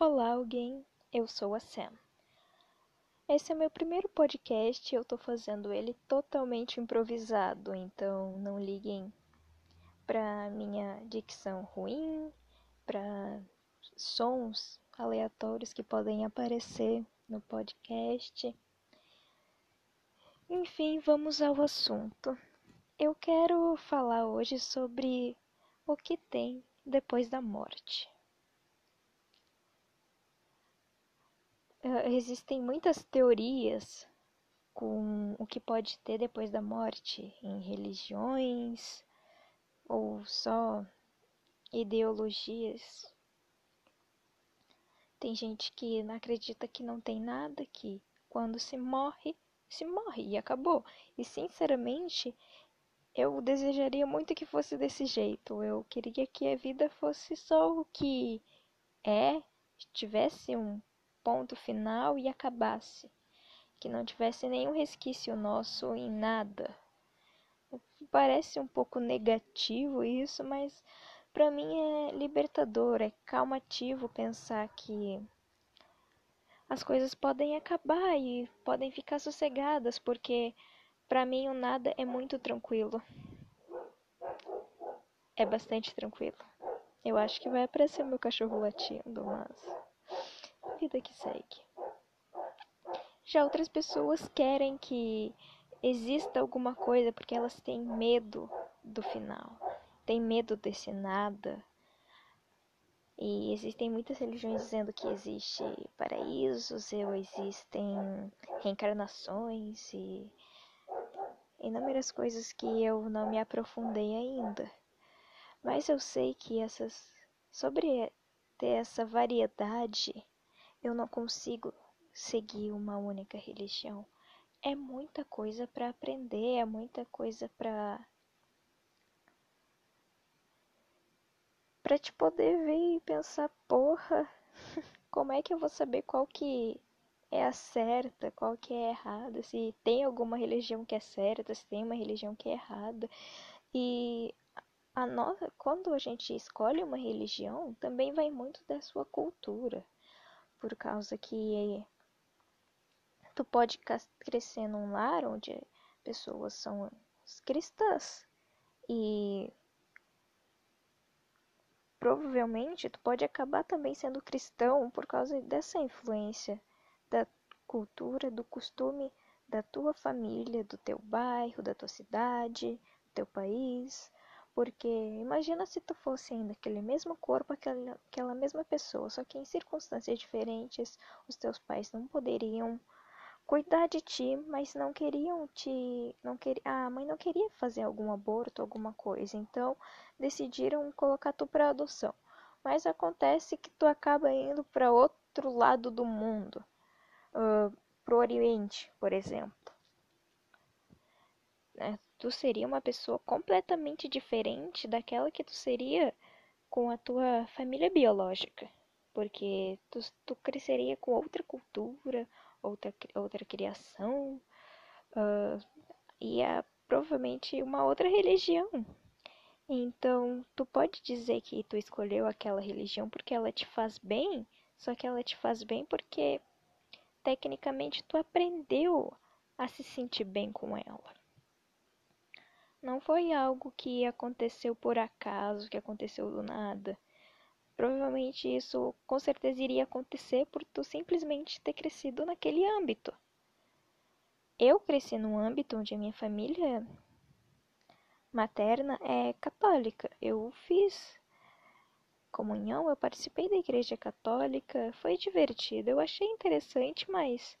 Olá, alguém. Eu sou a Sam. Esse é meu primeiro podcast e eu tô fazendo ele totalmente improvisado, então não liguem pra minha dicção ruim, pra sons aleatórios que podem aparecer no podcast. Enfim, vamos ao assunto. Eu quero falar hoje sobre o que tem depois da morte. Existem muitas teorias com o que pode ter depois da morte em religiões ou só ideologias. Tem gente que acredita que não tem nada, que quando se morre, se morre e acabou. E sinceramente, eu desejaria muito que fosse desse jeito. Eu queria que a vida fosse só o que é, tivesse um ponto final e acabasse, que não tivesse nenhum resquício nosso em nada. Parece um pouco negativo isso, mas para mim é libertador, é calmativo pensar que as coisas podem acabar e podem ficar sossegadas, porque para mim o nada é muito tranquilo. É bastante tranquilo. Eu acho que vai aparecer meu cachorro latindo, mas vida que segue. Já outras pessoas querem que exista alguma coisa porque elas têm medo do final, têm medo desse nada. E existem muitas religiões dizendo que existe paraísos, ou existem reencarnações e inúmeras coisas que eu não me aprofundei ainda. Mas eu sei que essas sobre ter essa variedade eu não consigo seguir uma única religião. É muita coisa para aprender, é muita coisa para para te poder ver e pensar, porra, como é que eu vou saber qual que é a certa, qual que é errada, se tem alguma religião que é certa, se tem uma religião que é errada. E a nossa, quando a gente escolhe uma religião, também vai muito da sua cultura por causa que tu pode crescer num lar onde pessoas são cristãs e provavelmente tu pode acabar também sendo cristão por causa dessa influência da cultura, do costume da tua família, do teu bairro, da tua cidade, do teu país. Porque imagina se tu fosse ainda aquele mesmo corpo, aquela, aquela mesma pessoa, só que em circunstâncias diferentes, os teus pais não poderiam cuidar de ti, mas não queriam te, não quer, a mãe não queria fazer algum aborto, alguma coisa, então decidiram colocar tu para adoção. Mas acontece que tu acaba indo para outro lado do mundo, uh, pro Oriente, por exemplo. Né? Tu seria uma pessoa completamente diferente daquela que tu seria com a tua família biológica, porque tu, tu cresceria com outra cultura, outra, outra criação, uh, e a, provavelmente uma outra religião. Então, tu pode dizer que tu escolheu aquela religião porque ela te faz bem, só que ela te faz bem porque tecnicamente tu aprendeu a se sentir bem com ela. Não foi algo que aconteceu por acaso, que aconteceu do nada. Provavelmente isso com certeza iria acontecer por tu simplesmente ter crescido naquele âmbito. Eu cresci num âmbito onde a minha família materna é católica. Eu fiz comunhão, eu participei da igreja católica, foi divertido, eu achei interessante, mas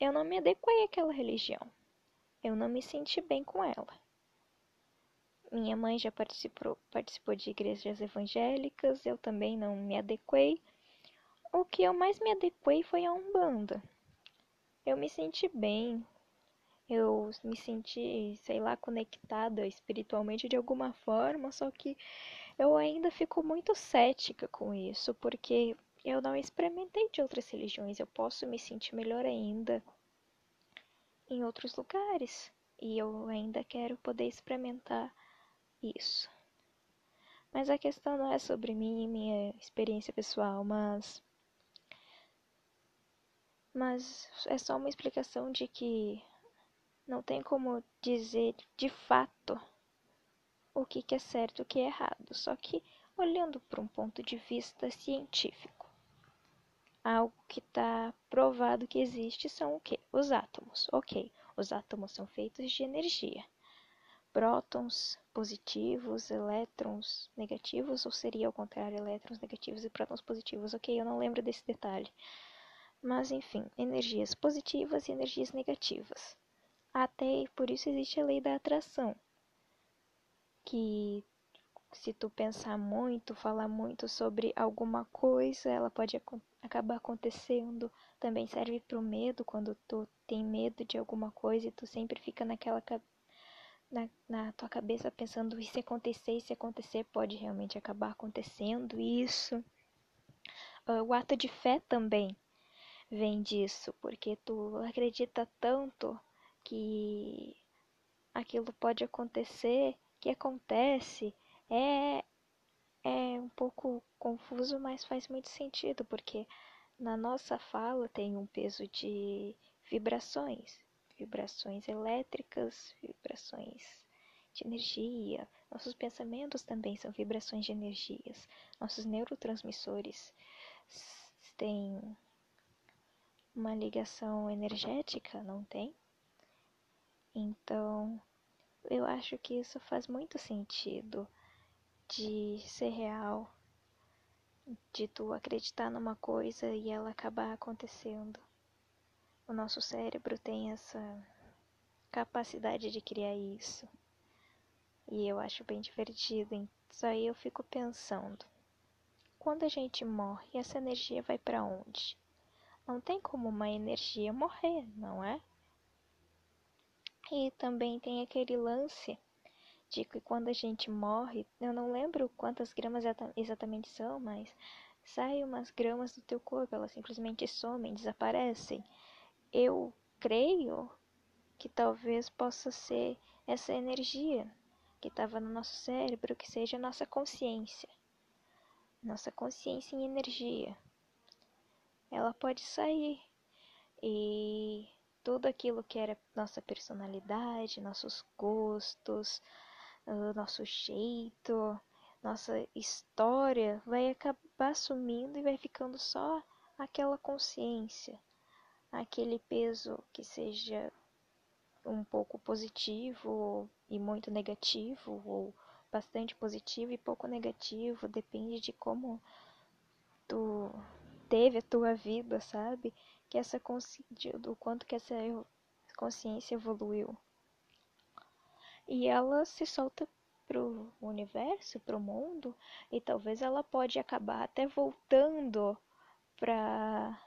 eu não me adequei àquela religião. Eu não me senti bem com ela. Minha mãe já participou, participou de igrejas evangélicas, eu também não me adequei. O que eu mais me adequei foi a Umbanda. Eu me senti bem, eu me senti, sei lá, conectada espiritualmente de alguma forma, só que eu ainda fico muito cética com isso, porque eu não experimentei de outras religiões, eu posso me sentir melhor ainda em outros lugares, e eu ainda quero poder experimentar isso. Mas a questão não é sobre mim e minha experiência pessoal, mas Mas é só uma explicação de que não tem como dizer de fato o que, é certo e o que é errado, só que olhando por um ponto de vista científico. Algo que está provado que existe são o que? Os átomos. Ok, os átomos são feitos de energia. Prótons positivos, elétrons negativos, ou seria ao contrário, elétrons negativos e prótons positivos. Ok, eu não lembro desse detalhe. Mas enfim, energias positivas e energias negativas. Até por isso existe a lei da atração, que se tu pensar muito, falar muito sobre alguma coisa, ela pode ac acabar acontecendo. Também serve para o medo, quando tu tem medo de alguma coisa e tu sempre fica naquela na, na tua cabeça pensando e se acontecer, e se acontecer, pode realmente acabar acontecendo isso. Uh, o ato de fé também vem disso, porque tu acredita tanto que aquilo pode acontecer, que acontece, é, é um pouco confuso, mas faz muito sentido, porque na nossa fala tem um peso de vibrações, vibrações elétricas, vibrações de energia. Nossos pensamentos também são vibrações de energias. Nossos neurotransmissores têm uma ligação energética, não tem? Então, eu acho que isso faz muito sentido de ser real, de tu acreditar numa coisa e ela acabar acontecendo. O nosso cérebro tem essa capacidade de criar isso. E eu acho bem divertido. Isso aí eu fico pensando. Quando a gente morre, essa energia vai para onde? Não tem como uma energia morrer, não é? E também tem aquele lance de que quando a gente morre, eu não lembro quantas gramas exatamente são, mas saem umas gramas do teu corpo, elas simplesmente somem, desaparecem. Eu creio que talvez possa ser essa energia que estava no nosso cérebro, que seja a nossa consciência. Nossa consciência em energia. Ela pode sair e tudo aquilo que era nossa personalidade, nossos gostos, nosso jeito, nossa história vai acabar sumindo e vai ficando só aquela consciência, aquele peso que seja um pouco positivo e muito negativo, ou bastante positivo e pouco negativo, depende de como tu teve a tua vida, sabe? Que essa do quanto que essa consciência evoluiu e ela se solta pro universo, pro mundo, e talvez ela pode acabar até voltando para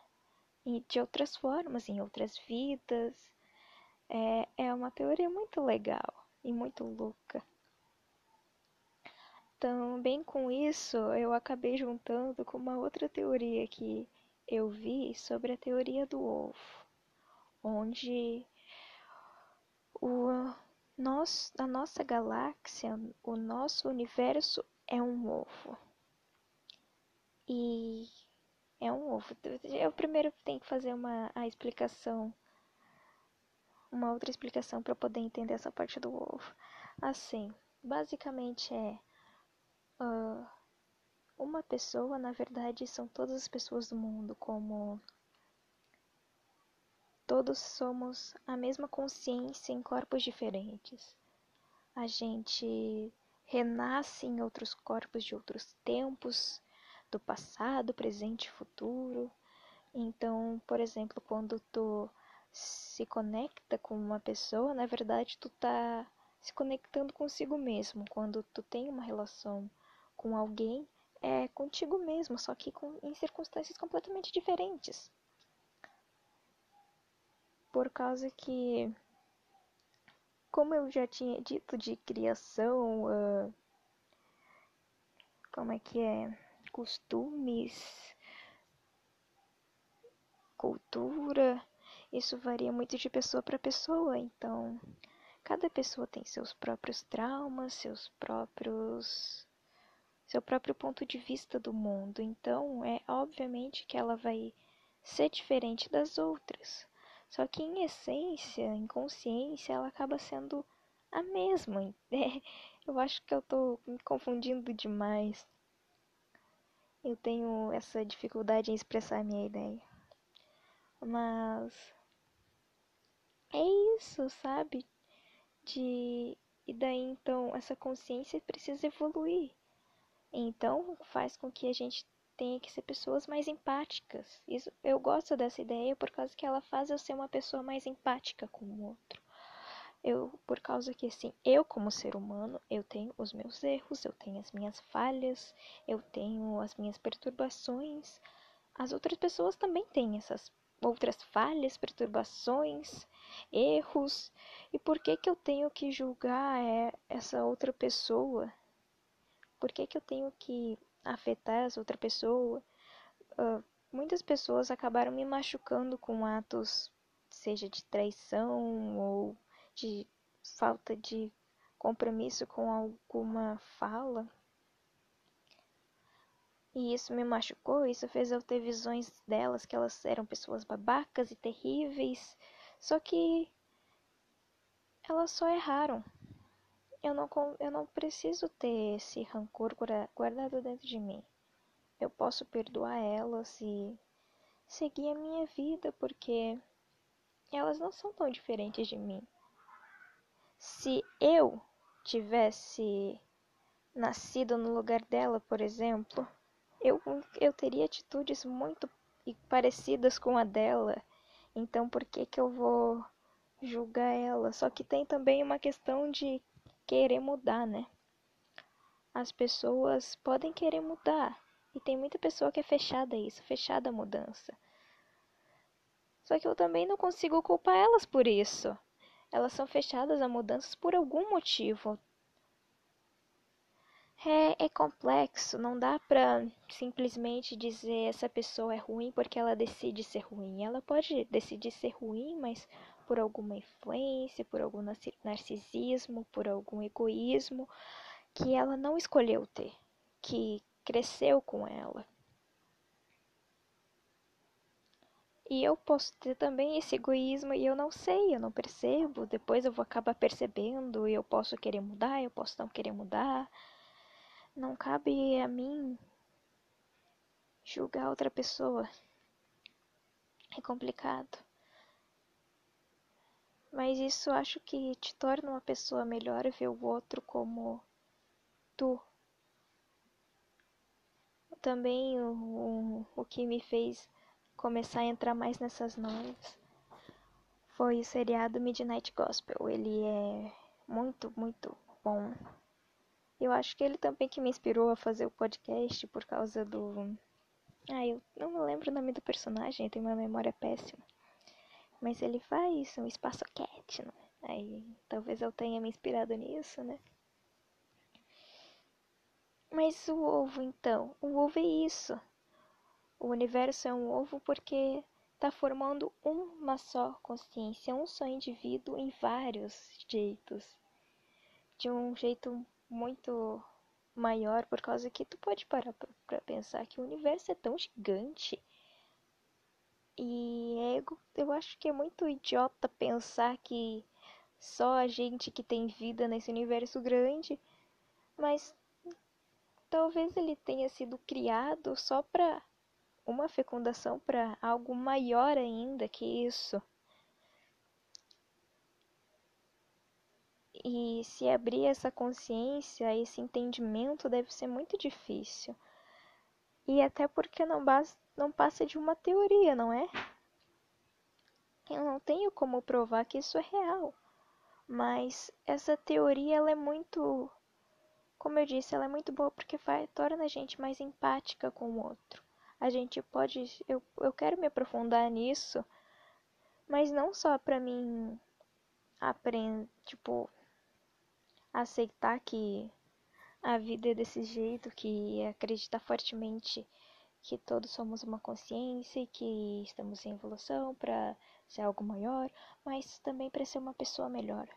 de outras formas, em outras vidas. É, é uma teoria muito legal e muito louca. Também com isso, eu acabei juntando com uma outra teoria que eu vi sobre a teoria do ovo, onde o nós, a nossa galáxia, o nosso universo é um ovo. E é um ovo. Eu primeiro tenho que fazer uma a explicação, uma outra explicação para poder entender essa parte do ovo. Assim, basicamente é uh, uma pessoa, na verdade, são todas as pessoas do mundo, como Todos somos a mesma consciência em corpos diferentes. A gente renasce em outros corpos de outros tempos, do passado, presente e futuro. Então, por exemplo, quando tu se conecta com uma pessoa, na verdade tu tá se conectando consigo mesmo. Quando tu tem uma relação com alguém, é contigo mesmo, só que com, em circunstâncias completamente diferentes por causa que, como eu já tinha dito de criação, uh, como é que é? Costumes, cultura, isso varia muito de pessoa para pessoa, então cada pessoa tem seus próprios traumas, seus próprios seu próprio ponto de vista do mundo. Então, é obviamente que ela vai ser diferente das outras. Só que em essência, em consciência, ela acaba sendo a mesma. É, eu acho que eu tô me confundindo demais. Eu tenho essa dificuldade em expressar minha ideia. Mas é isso, sabe? De e daí então essa consciência precisa evoluir. Então faz com que a gente tenha que ser pessoas mais empáticas. Isso, eu gosto dessa ideia por causa que ela faz eu ser uma pessoa mais empática com o outro. Eu, por causa que assim, eu como ser humano, eu tenho os meus erros, eu tenho as minhas falhas, eu tenho as minhas perturbações. As outras pessoas também têm essas outras falhas, perturbações, erros. E por que que eu tenho que julgar é, essa outra pessoa? Por que que eu tenho que afetar essa outra pessoa? Uh, muitas pessoas acabaram me machucando com atos, seja de traição ou de falta de compromisso com alguma fala. E isso me machucou, isso fez eu ter visões delas que elas eram pessoas babacas e terríveis. Só que elas só erraram. Eu não, eu não preciso ter esse rancor guardado dentro de mim. Eu posso perdoar elas e seguir a minha vida porque elas não são tão diferentes de mim. Se eu tivesse nascido no lugar dela, por exemplo, eu, eu teria atitudes muito parecidas com a dela. Então por que que eu vou julgar ela? Só que tem também uma questão de querer mudar, né? As pessoas podem querer mudar. E tem muita pessoa que é fechada a isso, fechada a mudança. Só que eu também não consigo culpar elas por isso. Elas são fechadas a mudanças por algum motivo é, é complexo, não dá pra simplesmente dizer essa pessoa é ruim porque ela decide ser ruim. Ela pode decidir ser ruim, mas por alguma influência, por algum narcisismo, por algum egoísmo que ela não escolheu ter, que cresceu com ela. E eu posso ter também esse egoísmo e eu não sei, eu não percebo. Depois eu vou acabar percebendo e eu posso querer mudar, eu posso não querer mudar. Não cabe a mim julgar outra pessoa. É complicado. Mas isso acho que te torna uma pessoa melhor ver o outro como tu. Também o, o, o que me fez começar a entrar mais nessas noites foi o seriado Midnight Gospel. Ele é muito, muito bom. Eu acho que ele também que me inspirou a fazer o podcast por causa do. Ah, eu não lembro o nome do personagem, tenho uma memória péssima. Mas ele faz um espaço cat, né? Aí talvez eu tenha me inspirado nisso, né? Mas o ovo, então? O ovo é isso. O universo é um ovo porque está formando uma só consciência, um só indivíduo em vários jeitos. De um jeito muito maior por causa que tu pode parar para pensar que o universo é tão gigante e ego, eu acho que é muito idiota pensar que só a gente que tem vida nesse universo grande, mas talvez ele tenha sido criado só para uma fecundação para algo maior ainda que isso. E se abrir essa consciência, esse entendimento deve ser muito difícil. E até porque não, não passa de uma teoria, não é? Eu não tenho como provar que isso é real. Mas essa teoria ela é muito, como eu disse, ela é muito boa porque faz, torna a gente mais empática com o outro. A gente pode, eu, eu quero me aprofundar nisso, mas não só para mim aprender, tipo, aceitar que a vida é desse jeito, que acreditar fortemente que todos somos uma consciência e que estamos em evolução para ser algo maior, mas também para ser uma pessoa melhor.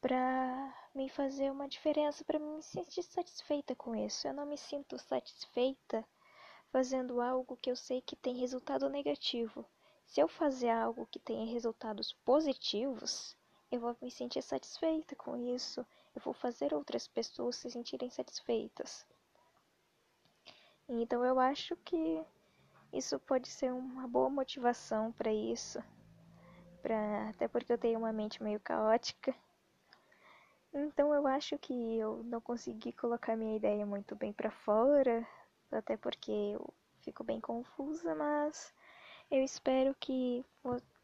Para me fazer uma diferença, para me sentir satisfeita com isso. Eu não me sinto satisfeita fazendo algo que eu sei que tem resultado negativo. Se eu fazer algo que tenha resultados positivos, eu vou me sentir satisfeita com isso. Eu vou fazer outras pessoas se sentirem satisfeitas. Então eu acho que isso pode ser uma boa motivação para isso. Pra... Até porque eu tenho uma mente meio caótica. Então eu acho que eu não consegui colocar minha ideia muito bem para fora, até porque eu fico bem confusa, mas eu espero que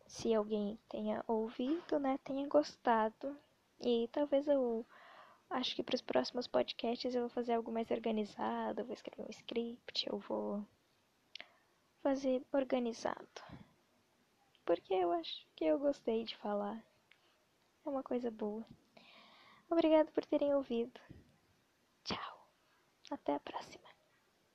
se alguém tenha ouvido, né, tenha gostado. E talvez eu acho que para os próximos podcasts eu vou fazer algo mais organizado, eu vou escrever um script, eu vou fazer organizado. Porque eu acho que eu gostei de falar. É uma coisa boa. Obrigado por terem ouvido. Tchau. Até a próxima.